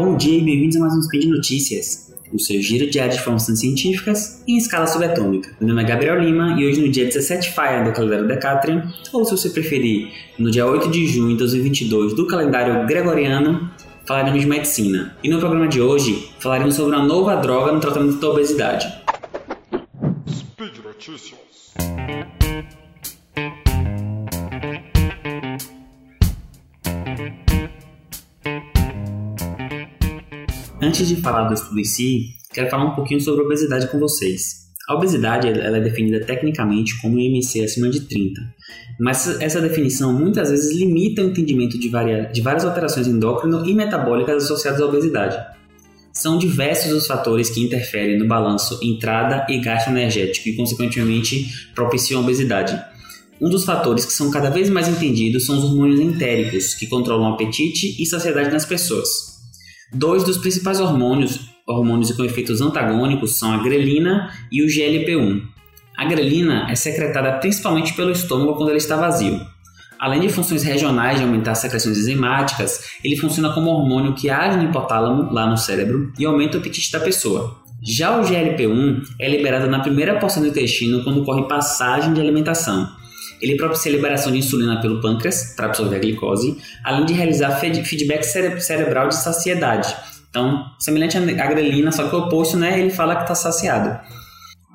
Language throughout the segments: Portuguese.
bom dia e bem-vindos a mais um Speed Notícias, o seu giro diário de informações científicas em escala subatômica. Meu nome é Gabriel Lima e hoje no dia 17 Faia do calendário Decatrian, ou se você preferir, no dia 8 de junho de 2022 do calendário Gregoriano, falaremos de medicina. E no programa de hoje falaremos sobre uma nova droga no tratamento da obesidade. Speed Notícias. Antes de falar do estudo em si, quero falar um pouquinho sobre obesidade com vocês. A obesidade ela é definida tecnicamente como IMC acima de 30, mas essa definição muitas vezes limita o entendimento de, de várias alterações endócrino e metabólicas associadas à obesidade. São diversos os fatores que interferem no balanço entrada e gasto energético e, consequentemente, propiciam a obesidade. Um dos fatores que são cada vez mais entendidos são os hormônios entéricos, que controlam o apetite e saciedade nas pessoas. Dois dos principais hormônios, hormônios com efeitos antagônicos, são a grelina e o GLP-1. A grelina é secretada principalmente pelo estômago quando ele está vazio. Além de funções regionais de aumentar as secreções enzimáticas, ele funciona como hormônio que age no hipotálamo, lá no cérebro, e aumenta o apetite da pessoa. Já o GLP-1 é liberado na primeira porção do intestino quando ocorre passagem de alimentação. Ele propicia a liberação de insulina pelo pâncreas para absorver a glicose, além de realizar feedback cere cerebral de saciedade. Então, semelhante à grelina, só que o oposto, né? Ele fala que está saciado.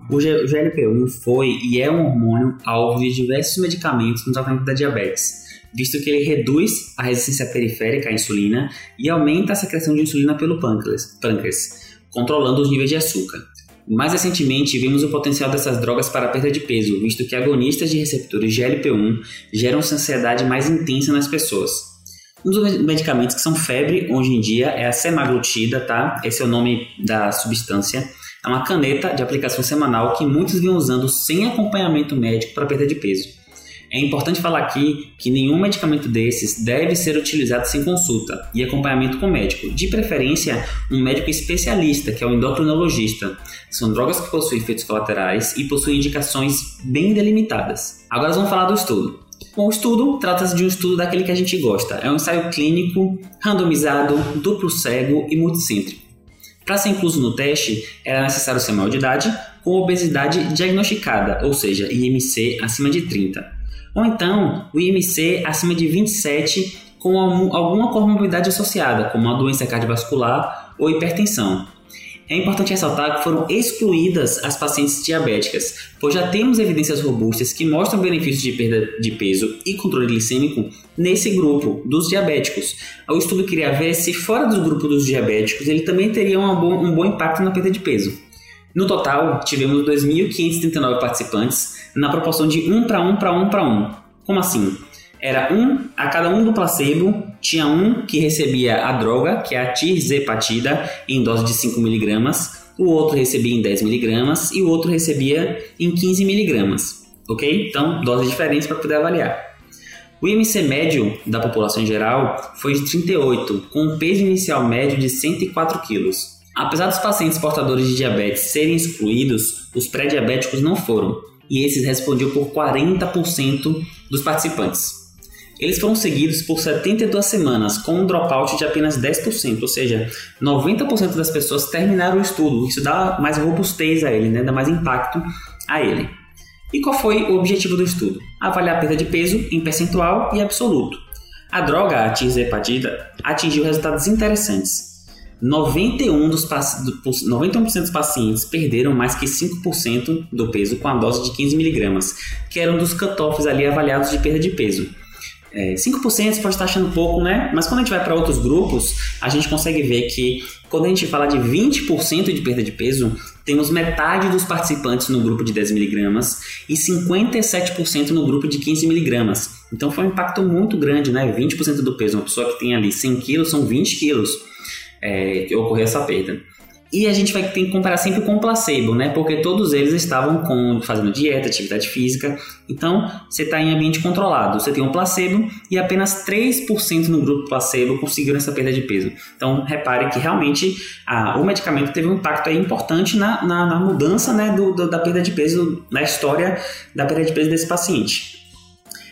O GLP-1 foi e é um hormônio alvo de diversos medicamentos no tratamento da diabetes, visto que ele reduz a resistência periférica à insulina e aumenta a secreção de insulina pelo pâncreas, pâncreas controlando os níveis de açúcar. Mais recentemente, vimos o potencial dessas drogas para a perda de peso, visto que agonistas de receptores GLP-1 geram ansiedade mais intensa nas pessoas. Um dos medicamentos que são febre hoje em dia é a semaglutida, tá? Esse é o nome da substância. É uma caneta de aplicação semanal que muitos vinham usando sem acompanhamento médico para perda de peso. É importante falar aqui que nenhum medicamento desses deve ser utilizado sem consulta e acompanhamento com médico, de preferência um médico especialista, que é o endocrinologista. São drogas que possuem efeitos colaterais e possuem indicações bem delimitadas. Agora vamos falar do estudo. Bom, o estudo trata-se de um estudo daquele que a gente gosta. É um ensaio clínico, randomizado, duplo cego e multicêntrico. Para ser incluso no teste, era necessário ser maior de idade com obesidade diagnosticada, ou seja, IMC acima de 30 ou então o IMC acima de 27 com alguma comorbidade associada, como uma doença cardiovascular ou hipertensão. É importante ressaltar que foram excluídas as pacientes diabéticas, pois já temos evidências robustas que mostram benefícios de perda de peso e controle glicêmico nesse grupo dos diabéticos. O estudo queria ver se fora do grupo dos diabéticos ele também teria um bom, um bom impacto na perda de peso. No total, tivemos 2.539 participantes, na proporção de 1 para 1 para 1 para 1. Como assim? Era um a cada um do placebo, tinha um que recebia a droga, que é a tirzepatida, em dose de 5mg, o outro recebia em 10mg e o outro recebia em 15mg. Ok? Então, doses diferentes para poder avaliar. O IMC médio da população em geral foi de 38, com um peso inicial médio de 104 kg. Apesar dos pacientes portadores de diabetes serem excluídos, os pré-diabéticos não foram, e esses respondiam por 40% dos participantes. Eles foram seguidos por 72 semanas, com um dropout de apenas 10%, ou seja, 90% das pessoas terminaram o estudo. Isso dá mais robustez a ele, né? dá mais impacto a ele. E qual foi o objetivo do estudo? Avaliar a perda de peso em percentual e absoluto. A droga, a tirzepatida, atingiu resultados interessantes. 91%, dos, 91 dos pacientes perderam mais que 5% do peso com a dose de 15mg, que era um dos cutoffs ali avaliados de perda de peso. É, 5% você pode estar achando pouco, né? Mas quando a gente vai para outros grupos, a gente consegue ver que quando a gente fala de 20% de perda de peso, temos metade dos participantes no grupo de 10mg e 57% no grupo de 15mg. Então foi um impacto muito grande, né? 20% do peso. Uma pessoa que tem ali 100 kg são 20 quilos é, ocorreu essa perda. E a gente vai ter que comparar sempre com o placebo, né? Porque todos eles estavam com, fazendo dieta, atividade física. Então, você está em ambiente controlado. Você tem um placebo e apenas 3% no grupo placebo conseguiram essa perda de peso. Então, repare que realmente o medicamento teve um impacto importante na, na, na mudança né, do, do, da perda de peso, na história da perda de peso desse paciente.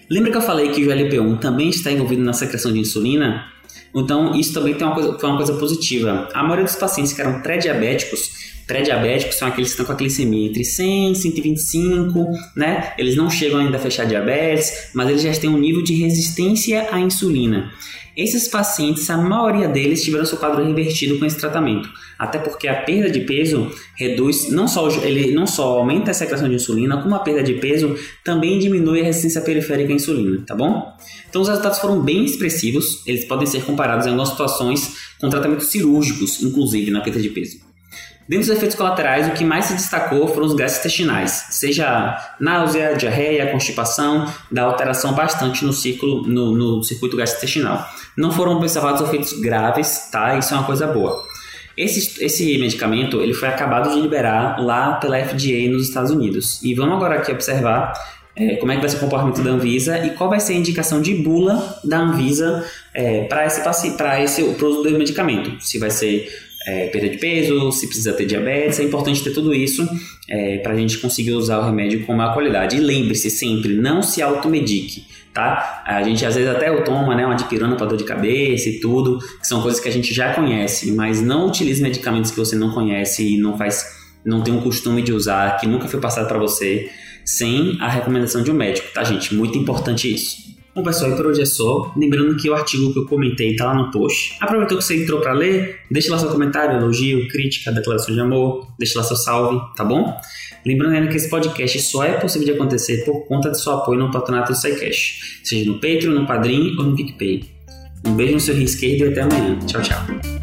Lembra que eu falei que o GLP-1 também está envolvido na secreção de insulina? Então, isso também tem uma coisa, foi uma coisa positiva. A maioria dos pacientes que eram pré-diabéticos pré-diabéticos são aqueles que estão com a glicemia entre 100 e 125, né? Eles não chegam ainda a fechar diabetes, mas eles já têm um nível de resistência à insulina. Esses pacientes, a maioria deles tiveram seu quadro revertido com esse tratamento, até porque a perda de peso reduz, não só ele não só aumenta a secreção de insulina, como a perda de peso também diminui a resistência periférica à insulina, tá bom? Então os resultados foram bem expressivos, eles podem ser comparados em algumas situações com tratamentos cirúrgicos, inclusive na perda de peso. Dentre os efeitos colaterais, o que mais se destacou foram os gases intestinais, seja náusea, diarreia, constipação, da alteração bastante no, ciclo, no, no circuito gastrointestinal. Não foram observados efeitos graves, tá? Isso é uma coisa boa. Esse, esse medicamento ele foi acabado de liberar lá pela FDA nos Estados Unidos. E vamos agora aqui observar é, como é que vai ser o comportamento da Anvisa e qual vai ser a indicação de bula da Anvisa é, para esse, esse pro uso do medicamento. Se vai ser é, perda de peso, se precisa ter diabetes, é importante ter tudo isso é, para a gente conseguir usar o remédio com maior qualidade. E lembre-se sempre, não se automedique, tá? A gente às vezes até toma, né, uma dipirona para dor de cabeça e tudo, que são coisas que a gente já conhece, mas não utilize medicamentos que você não conhece e não faz, não tem um costume de usar, que nunca foi passado para você, sem a recomendação de um médico, tá, gente? Muito importante isso. Bom, pessoal, e por hoje é só. Lembrando que o artigo que eu comentei está lá no post. Aproveitou que você entrou para ler? Deixe lá seu comentário, elogio, crítica, declaração de amor, deixe lá seu salve, tá bom? Lembrando ainda que esse podcast só é possível de acontecer por conta do seu apoio no patronato do SciCash, seja no Patreon, no Padrim ou no PicPay. Um beijo no seu rio esquerdo e até amanhã. Tchau, tchau.